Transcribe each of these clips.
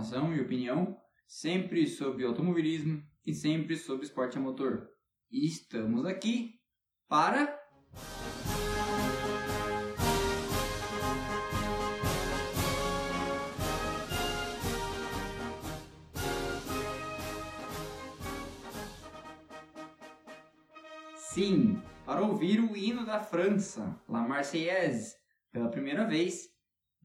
informação e opinião, sempre sobre automobilismo e sempre sobre esporte a motor. E estamos aqui para Sim, para ouvir o hino da França, La Marseillaise, pela primeira vez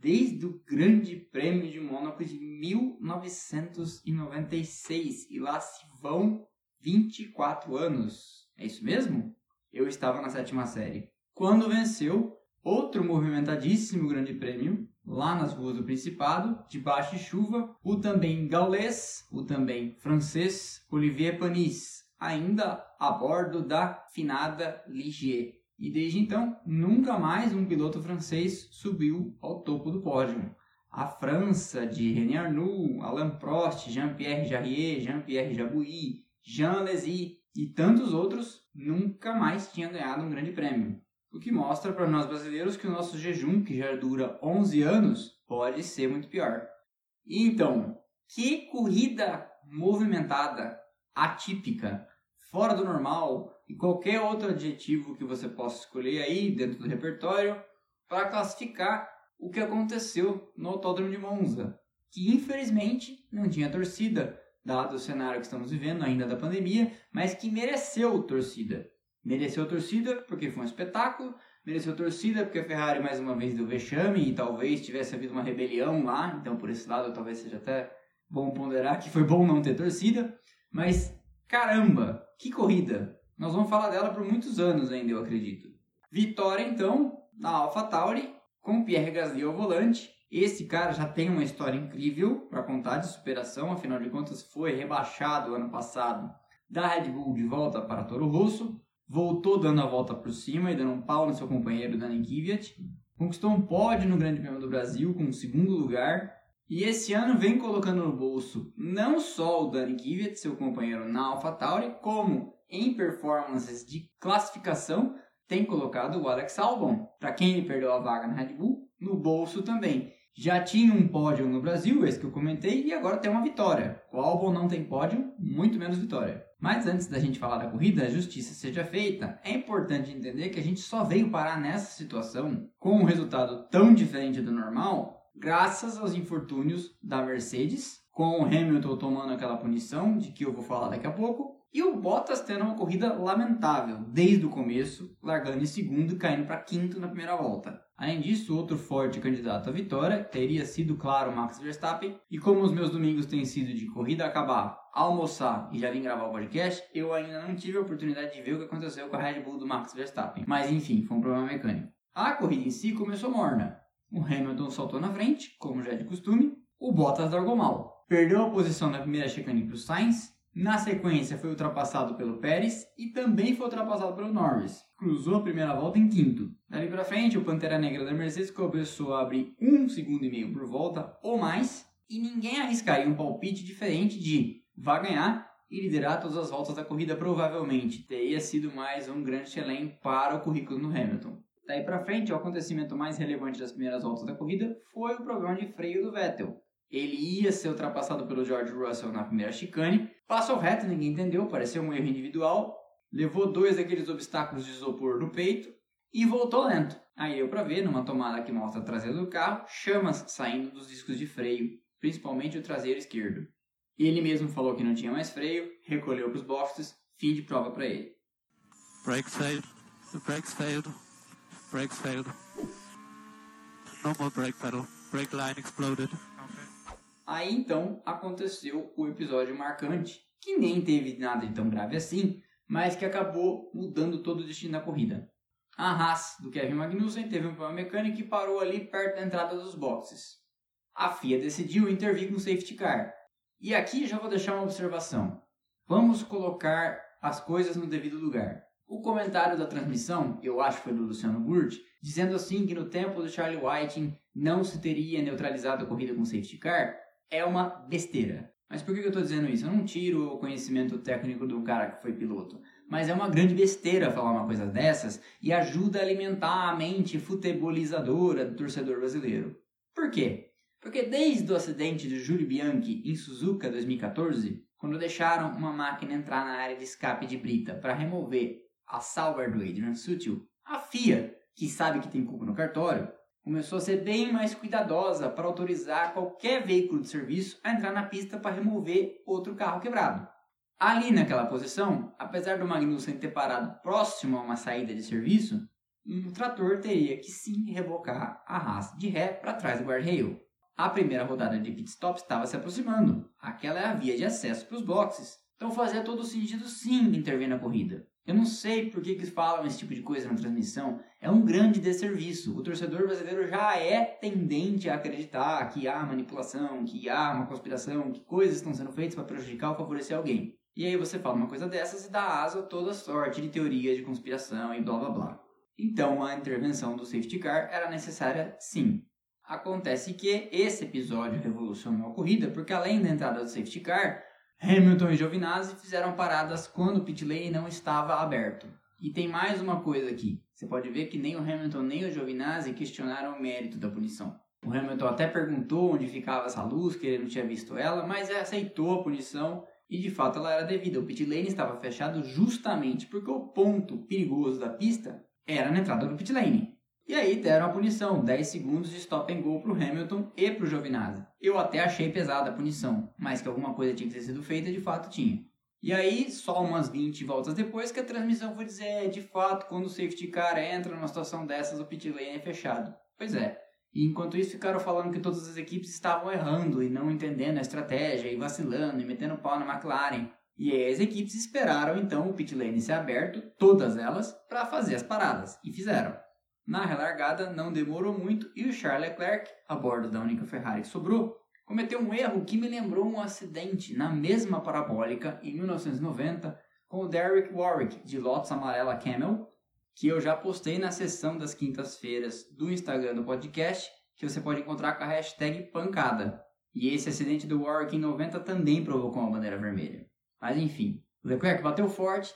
desde o Grande Prêmio de Mônaco de 1996. E lá se vão 24 anos. É isso mesmo? Eu estava na sétima série. Quando venceu outro movimentadíssimo Grande Prêmio, lá nas ruas do Principado, debaixo de chuva, o também gaulês, o também francês Olivier Panis, ainda a bordo da finada Ligier. E desde então, nunca mais um piloto francês subiu ao topo do pódio. A França de René Arnoux, Alain Prost, Jean-Pierre Jarier, Jean-Pierre Jabouille, Jean Lézy e tantos outros nunca mais tinham ganhado um grande prêmio. O que mostra para nós brasileiros que o nosso jejum, que já dura 11 anos, pode ser muito pior. E então, que corrida movimentada, atípica, fora do normal e qualquer outro adjetivo que você possa escolher aí dentro do repertório para classificar o que aconteceu no Autódromo de Monza, que infelizmente não tinha torcida, dado o cenário que estamos vivendo ainda da pandemia, mas que mereceu torcida. Mereceu torcida porque foi um espetáculo, mereceu torcida porque a Ferrari mais uma vez deu vexame e talvez tivesse havido uma rebelião lá, então por esse lado talvez seja até bom ponderar que foi bom não ter torcida, mas Caramba, que corrida! Nós vamos falar dela por muitos anos ainda, eu acredito. Vitória, então, na AlphaTauri, com Pierre Gasly ao volante. Esse cara já tem uma história incrível para contar de superação, afinal de contas foi rebaixado ano passado da Red Bull de volta para Toro Rosso, voltou dando a volta por cima e dando um pau no seu companheiro Dani Kvyat, conquistou um pódio no Grande Prêmio do Brasil com o um segundo lugar e esse ano vem colocando no bolso não só o Dani Kvyat, seu companheiro na AlphaTauri, como em performances de classificação tem colocado o Alex Albon, para quem perdeu a vaga na Red Bull, no bolso também. Já tinha um pódio no Brasil, esse que eu comentei, e agora tem uma vitória. O Albon não tem pódio, muito menos vitória. Mas antes da gente falar da corrida, a justiça seja feita, é importante entender que a gente só veio parar nessa situação com um resultado tão diferente do normal graças aos infortúnios da Mercedes, com o Hamilton tomando aquela punição, de que eu vou falar daqui a pouco, e o Bottas tendo uma corrida lamentável desde o começo, largando em segundo e caindo para quinto na primeira volta. Além disso, outro forte candidato à vitória teria sido, claro, Max Verstappen. E como os meus domingos têm sido de corrida acabar, almoçar e já vim gravar o podcast, eu ainda não tive a oportunidade de ver o que aconteceu com a Red Bull do Max Verstappen. Mas enfim, foi um problema mecânico. A corrida em si começou morna. O Hamilton saltou na frente, como já é de costume. O Bottas largou mal. Perdeu a posição na primeira chicane para o Sainz. Na sequência, foi ultrapassado pelo Pérez e também foi ultrapassado pelo Norris. Cruzou a primeira volta em quinto. Dali para frente, o Pantera Negra da Mercedes começou a abrir um segundo e meio por volta ou mais. E ninguém arriscaria um palpite diferente de vai ganhar e liderar todas as voltas da corrida provavelmente. Teria sido mais um grande chelém para o currículo do Hamilton. Daí para frente, o acontecimento mais relevante das primeiras voltas da corrida foi o problema de freio do Vettel. Ele ia ser ultrapassado pelo George Russell na primeira chicane, passou reto, ninguém entendeu, pareceu um erro individual, levou dois daqueles obstáculos de isopor no peito e voltou lento. Aí eu para ver, numa tomada que mostra a traseira do carro, chamas saindo dos discos de freio, principalmente o traseiro esquerdo. Ele mesmo falou que não tinha mais freio, recolheu para os boxes, fim de prova para ele. Brakes failed. Brakes failed. Brakes failed. No more brake pedal. Brake line exploded. Aí então aconteceu o episódio marcante, que nem teve nada de tão grave assim, mas que acabou mudando todo o destino da corrida. A Haas do Kevin Magnussen teve um problema mecânico e parou ali perto da entrada dos boxes. A FIA decidiu intervir com o safety car. E aqui já vou deixar uma observação. Vamos colocar as coisas no devido lugar. O comentário da transmissão, eu acho que foi do Luciano Gurt, dizendo assim que no tempo do Charlie Whiting não se teria neutralizado a corrida com safety car, é uma besteira. Mas por que eu estou dizendo isso? Eu não tiro o conhecimento técnico do cara que foi piloto. mas é uma grande besteira falar uma coisa dessas e ajuda a alimentar a mente futebolizadora do torcedor brasileiro. Por quê? Porque desde o acidente de Júlio Bianchi em Suzuka 2014, quando deixaram uma máquina entrar na área de escape de brita para remover a salva do Adrian Sutil, a FIA, que sabe que tem culpa no cartório, começou a ser bem mais cuidadosa para autorizar qualquer veículo de serviço a entrar na pista para remover outro carro quebrado. Ali naquela posição, apesar do Magnussen ter parado próximo a uma saída de serviço, um trator teria que sim rebocar a raça de ré para trás do guardrail. A primeira rodada de pit stop estava se aproximando. Aquela é a via de acesso para os boxes. Então fazia todo sentido sim intervir na corrida. Eu não sei por que, que falam esse tipo de coisa na transmissão. É um grande desserviço. O torcedor brasileiro já é tendente a acreditar que há manipulação, que há uma conspiração, que coisas estão sendo feitas para prejudicar ou favorecer alguém. E aí você fala uma coisa dessas e dá asa a toda sorte de teorias de conspiração e blá blá blá. Então a intervenção do safety car era necessária sim. Acontece que esse episódio revolucionou a corrida porque além da entrada do safety car, Hamilton e Giovinazzi fizeram paradas quando o pit lane não estava aberto. E tem mais uma coisa aqui. Você pode ver que nem o Hamilton nem o Giovinazzi questionaram o mérito da punição. O Hamilton até perguntou onde ficava essa luz, que ele não tinha visto ela, mas aceitou a punição e de fato ela era devida. O pit lane estava fechado justamente porque o ponto perigoso da pista era na entrada do pit lane. E aí deram a punição, 10 segundos de stop and go para o Hamilton e para o Giovinazzi. Eu até achei pesada a punição, mas que alguma coisa tinha que ter sido feita, de fato tinha. E aí, só umas 20 voltas depois que a transmissão foi dizer, é, de fato, quando o safety car entra numa situação dessas, o pit lane é fechado. Pois é. E enquanto isso ficaram falando que todas as equipes estavam errando e não entendendo a estratégia e vacilando e metendo pau na McLaren. E aí as equipes esperaram então o pit lane ser aberto, todas elas, para fazer as paradas. E fizeram. Na relargada não demorou muito e o Charles Leclerc, a bordo da única Ferrari que sobrou, cometeu um erro que me lembrou um acidente na mesma parabólica em 1990 com o Derek Warwick de Lotus Amarela Camel, que eu já postei na sessão das quintas-feiras do Instagram do podcast, que você pode encontrar com a hashtag pancada. E esse acidente do Warwick em 90 também provocou uma bandeira vermelha. Mas enfim, Leclerc bateu forte.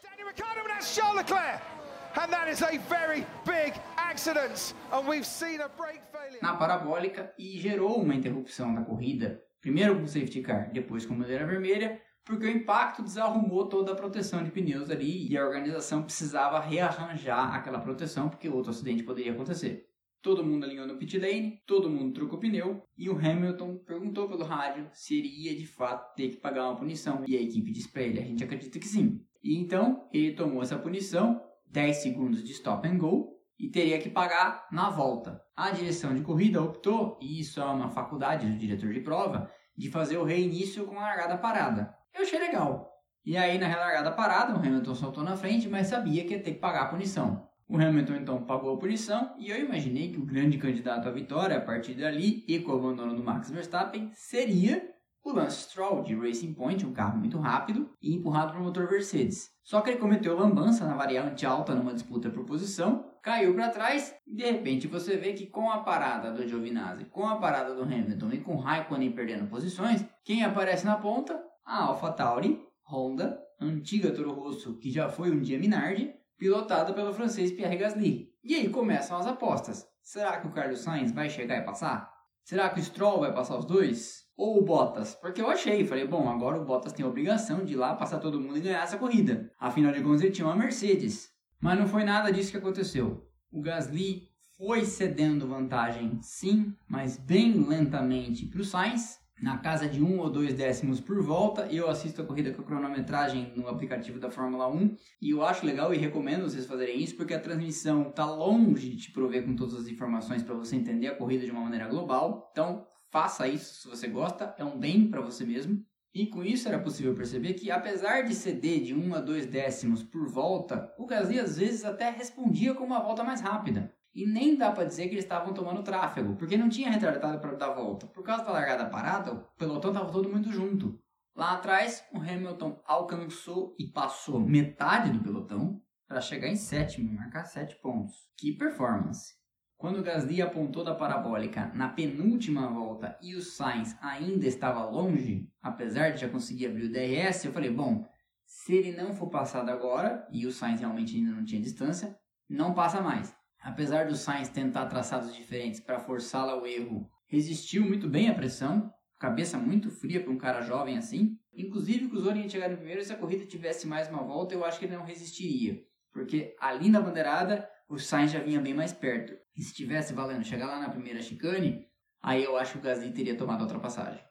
Na parabólica e gerou uma interrupção da corrida, primeiro com o safety car, depois com a bandeira vermelha, porque o impacto desarrumou toda a proteção de pneus ali e a organização precisava rearranjar aquela proteção porque outro acidente poderia acontecer. Todo mundo alinhou no pit lane, todo mundo trocou pneu e o Hamilton perguntou pelo rádio se ele ia de fato ter que pagar uma punição. E a equipe disse para ele: a gente acredita que sim. E então ele tomou essa punição, 10 segundos de stop and go, e teria que pagar na volta. A direção de corrida optou, e isso é uma faculdade do diretor de prova, de fazer o reinício com a largada parada. Eu achei legal. E aí na relargada parada, o Hamilton saltou na frente, mas sabia que ia ter que pagar a punição. O Hamilton então pagou a punição e eu imaginei que o grande candidato à vitória a partir dali e com o abandono do Max Verstappen seria o Lance Stroll de Racing Point, um carro muito rápido e empurrado por motor Mercedes. Só que ele cometeu lambança na variante alta numa disputa por posição, caiu para trás e de repente você vê que com a parada do Giovinazzi, com a parada do Hamilton e com o Raikkonen perdendo posições, quem aparece na ponta? A AlphaTauri, Honda, antiga Toro Rosso que já foi um dia Minardi, pilotada pelo francês Pierre Gasly. E aí começam as apostas. Será que o Carlos Sainz vai chegar e passar? Será que o Stroll vai passar os dois? Ou o Bottas? Porque eu achei, falei, bom, agora o Bottas tem a obrigação de ir lá passar todo mundo e ganhar essa corrida. Afinal de contas, ele tinha uma Mercedes. Mas não foi nada disso que aconteceu. O Gasly foi cedendo vantagem, sim, mas bem lentamente para o Sainz na casa de um ou dois décimos por volta. Eu assisto a corrida com a cronometragem no aplicativo da Fórmula 1 e eu acho legal e recomendo vocês fazerem isso porque a transmissão está longe de te prover com todas as informações para você entender a corrida de uma maneira global. Então, faça isso se você gosta, é um bem para você mesmo. E com isso era possível perceber que, apesar de ceder de 1 a 2 décimos por volta, o Gasly às vezes até respondia com uma volta mais rápida. E nem dá para dizer que eles estavam tomando tráfego, porque não tinha retardado para dar volta. Por causa da largada parada, o pelotão estava todo mundo junto. Lá atrás, o Hamilton alcançou e passou metade do pelotão para chegar em sétimo e marcar sete pontos. Que performance! Quando Gasly apontou da parabólica na penúltima volta e o Sainz ainda estava longe, apesar de já conseguir abrir o DRS, eu falei, bom, Se ele não for passado agora, e o Sainz realmente ainda não tinha distância, não passa mais. Apesar do Sainz tentar traçados diferentes para forçá-lo ao erro, resistiu muito bem à pressão, cabeça muito fria para um cara jovem assim. Inclusive, que o Zorin ia chegar em primeiro, se a corrida tivesse mais uma volta, eu acho que ele não resistiria. Porque ali na bandeirada, o Sainz já vinha bem mais perto. E se tivesse valendo chegar lá na primeira chicane, aí eu acho que o Gasly teria tomado a ultrapassagem.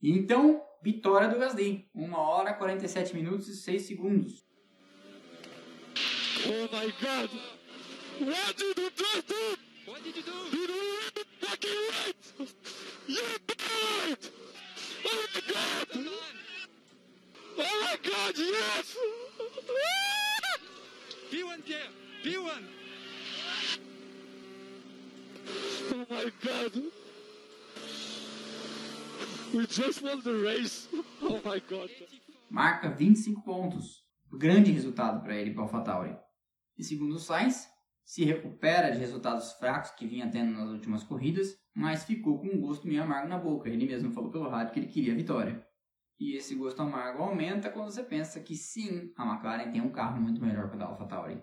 Então, vitória do Gasly. 1 hora, 47 minutos e 6 segundos. Oh my god! What did you do? What did you do? You do fucking right! You died! Oh my god! Oh my god, yes! P1 Pierre! P1! Oh my god! We just won the race! Oh my god! Marca 25 pontos. Grande resultado para ele, para o AlphaTauri. E segundo o Sainz, se recupera de resultados fracos que vinha tendo nas últimas corridas, mas ficou com um gosto meio amargo na boca. Ele mesmo falou pelo rádio que ele queria a vitória. E esse gosto amargo aumenta quando você pensa que sim, a McLaren tem um carro muito melhor que o da AlphaTauri.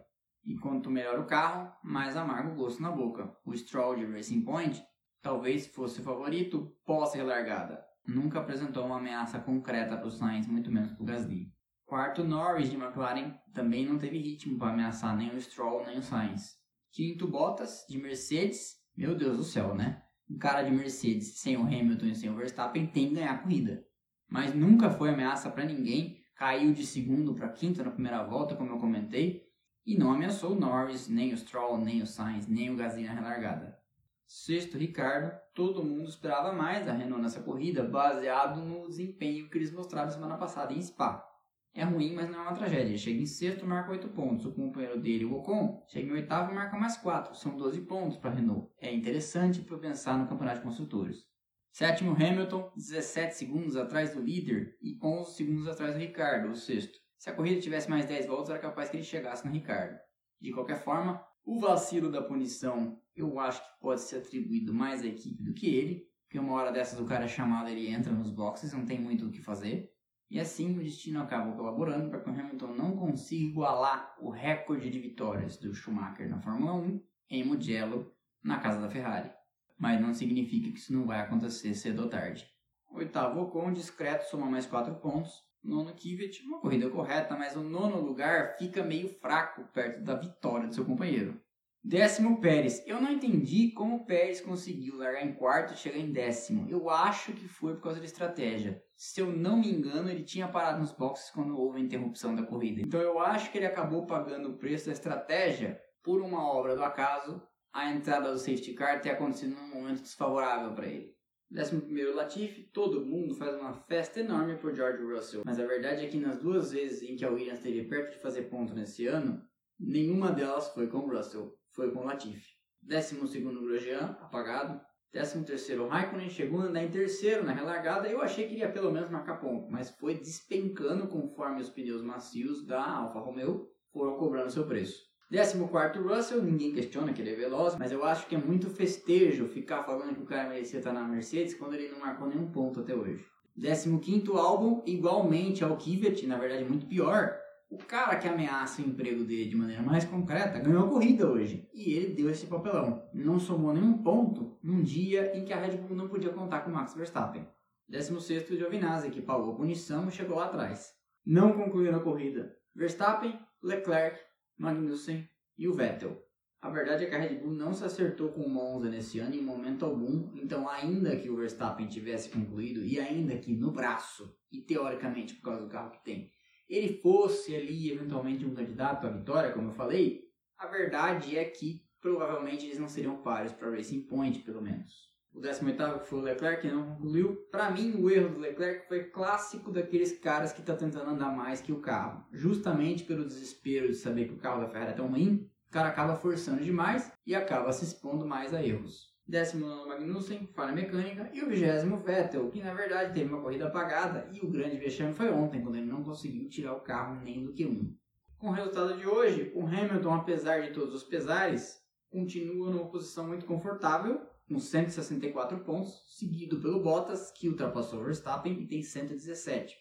E quanto melhor o carro, mais amargo o gosto na boca. O Stroll de Racing Point talvez fosse o favorito pós-relargada. Nunca apresentou uma ameaça concreta para o Sainz, muito menos para o Gasly. Quarto, Norris de McLaren também não teve ritmo para ameaçar nem o Stroll nem o Sainz. Quinto, Bottas de Mercedes. Meu Deus do céu, né? Um cara de Mercedes sem o Hamilton e sem o Verstappen tem que ganhar a corrida. Mas nunca foi ameaça para ninguém. Caiu de segundo para quinto na primeira volta, como eu comentei. E não ameaçou Norris, nem o Stroll, nem o Sainz, nem o Gasly na relargada. Sexto, Ricardo. Todo mundo esperava mais da Renault nessa corrida, baseado no desempenho que eles mostraram semana passada em Spa. É ruim, mas não é uma tragédia. Chega em sexto, marca 8 pontos. O companheiro dele, o Ocon, chega em oitavo e marca mais 4. São 12 pontos para a Renault. É interessante para pensar no campeonato de construtores. Sétimo, Hamilton, 17 segundos atrás do líder e 11 segundos atrás do Ricardo, o sexto. Se a corrida tivesse mais 10 voltas, era capaz que ele chegasse no Ricardo. De qualquer forma, o vacilo da punição eu acho que pode ser atribuído mais à equipe do que ele, porque uma hora dessas o cara é chamado, ele entra nos boxes, não tem muito o que fazer. E assim o destino acabou colaborando para que o Hamilton não consiga igualar o recorde de vitórias do Schumacher na Fórmula 1 em Mugello, na casa da Ferrari. Mas não significa que isso não vai acontecer cedo ou tarde. Oitavo Ocon, discreto, soma mais 4 pontos. Nono Kvyat, uma corrida correta, mas o nono lugar fica meio fraco perto da vitória do seu companheiro. Décimo Pérez. Eu não entendi como o Pérez conseguiu largar em quarto e chegar em décimo. Eu acho que foi por causa da estratégia. Se eu não me engano, ele tinha parado nos boxes quando houve a interrupção da corrida. Então eu acho que ele acabou pagando o preço da estratégia por uma obra do acaso, a entrada do safety car ter acontecido num momento desfavorável para ele. Décimo primeiro Latifi, todo mundo faz uma festa enorme por George Russell. Mas a verdade é que nas duas vezes em que a Williams esteve perto de fazer ponto nesse ano, nenhuma delas foi com Russell foi com Latifi. 12 Grosjean, apagado. 13 Raikkonen chegou a andar em terceiro na relargada. Eu achei que iria pelo menos marcar ponto, mas foi despencando conforme os pneus macios da Alfa Romeo foram cobrando seu preço. 14 Russell, ninguém questiona que ele é veloz, mas eu acho que é muito festejo ficar falando que o cara merecia estar na Mercedes quando ele não marcou nenhum ponto até hoje. 15 álbum, igualmente ao Kvyat, na verdade muito pior, o cara que ameaça o emprego dele de maneira mais concreta ganhou a corrida hoje. E ele deu esse papelão. Não somou nenhum ponto num dia em que a Red Bull não podia contar com Max Verstappen. 16 Giovinazzi, que pagou a punição e chegou lá atrás. Não concluíram a corrida. Verstappen, Leclerc, Magnussen e o Vettel. A verdade é que a Red Bull não se acertou com o Monza nesse ano em momento algum, então ainda que o Verstappen tivesse concluído e ainda que no braço, e teoricamente por causa do carro que tem, ele fosse ali eventualmente um candidato à vitória, como eu falei, a verdade é que provavelmente eles não seriam pares para Racing Point, pelo menos. O 18 foi o Leclerc, que não concluiu. Para mim, o erro do Leclerc foi clássico daqueles caras que estão tá tentando andar mais que o carro. Justamente pelo desespero de saber que o carro da Ferrari é tão ruim, o cara acaba forçando demais e acaba se expondo mais a erros. 19 Magnussen, falha mecânica, e o 20 Vettel, que na verdade teve uma corrida apagada, e o grande vexame foi ontem, quando ele não conseguiu tirar o carro nem do Q1. Com o resultado de hoje, o Hamilton, apesar de todos os pesares, continua numa posição muito confortável, com 164 pontos, seguido pelo Bottas, que ultrapassou o Verstappen e tem 117.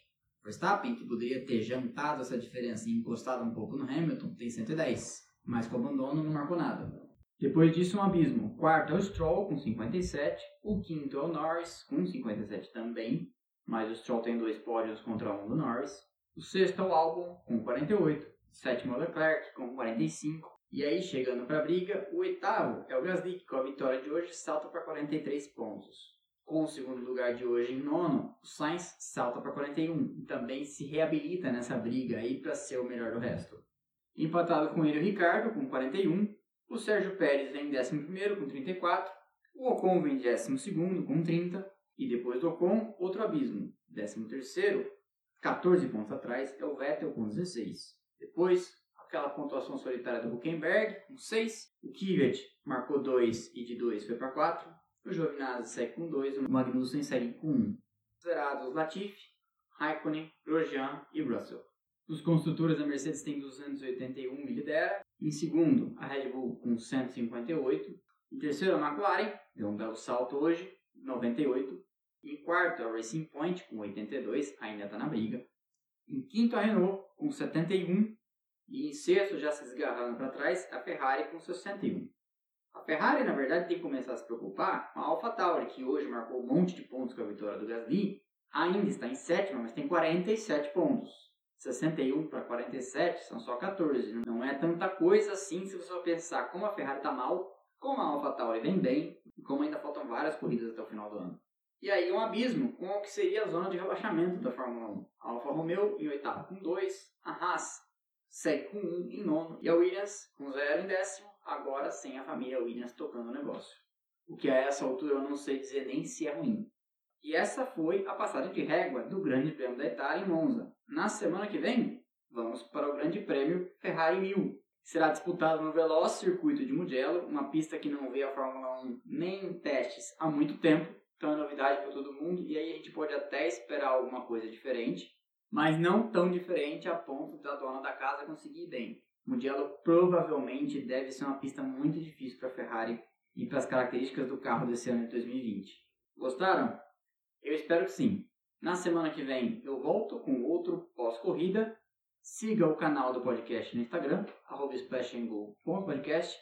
Verstappen, que poderia ter jantado essa diferença e encostado um pouco no Hamilton, tem 110, mas com abandono não marcou nada. Depois disso, um abismo. O quarto é o Stroll, com 57. O quinto é o Norris, com 57 também. Mas o Stroll tem dois pódios contra um do Norris. O sexto é o Albon, com 48. O sétimo é o Leclerc, com 45. E aí, chegando para a briga, o oitavo é o Gasly, que com a vitória de hoje salta para 43 pontos. Com o segundo lugar de hoje em nono, o Sainz salta para 41 e também se reabilita nessa briga aí para ser o melhor do resto. Empatado com ele o Ricardo, com 41. O Sérgio Pérez vem em 11 com 34. O Ocon vem em 12 com 30. E depois do Ocon, outro abismo. 13 14 pontos atrás, é o Vettel com 16. Depois, aquela pontuação solitária do Huckenberg, com 6. O Kvyat marcou 2 e de 2 foi para 4. O Giovinazzi segue com 2. O Magnussen segue com 1. Zerados Latifi, Raikkonen, Grosjean e Russell. Os construtores, a Mercedes tem 281 e lidera. Em segundo, a Red Bull com 158. Em terceiro, a McLaren, deu um belo salto hoje, 98. Em quarto, a Racing Point com 82, ainda está na briga. Em quinto, a Renault com 71. E em sexto, já se esgarrando para trás, a Ferrari com 61. A Ferrari, na verdade, tem que começar a se preocupar com a AlphaTauri, que hoje marcou um monte de pontos com a vitória do Gasly. Ainda está em sétima, mas tem 47 pontos. 61 para 47 são só 14. Não é tanta coisa assim se você pensar como a Ferrari está mal, como a AlphaTauri vem bem e como ainda faltam várias corridas até o final do ano. E aí um abismo com o que seria a zona de rebaixamento da Fórmula 1. A Alfa Romeo em oitavo com 2, a Haas segue com 1 um em nono e a Williams com 0 em décimo, agora sem a família Williams tocando o negócio. O que a essa altura eu não sei dizer nem se é ruim. E essa foi a passagem de régua do Grande Prêmio da Itália em Monza. Na semana que vem, vamos para o Grande Prêmio Ferrari 1000. Será disputado no veloz circuito de Mugello, uma pista que não vê a Fórmula 1 nem em testes há muito tempo, então é novidade para todo mundo, e aí a gente pode até esperar alguma coisa diferente, mas não tão diferente a ponto da dona da casa conseguir bem. Mugello provavelmente deve ser uma pista muito difícil para a Ferrari e para as características do carro desse ano de 2020. Gostaram? Eu espero que sim. Na semana que vem eu volto com outro pós-corrida. Siga o canal do podcast no Instagram, splashandgo.podcast.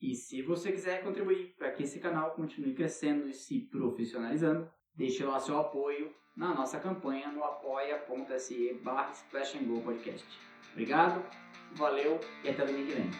E se você quiser contribuir para que esse canal continue crescendo e se profissionalizando, deixe lá seu apoio na nossa campanha no apoia.se barra Podcast. Obrigado, valeu e até domingo que vem.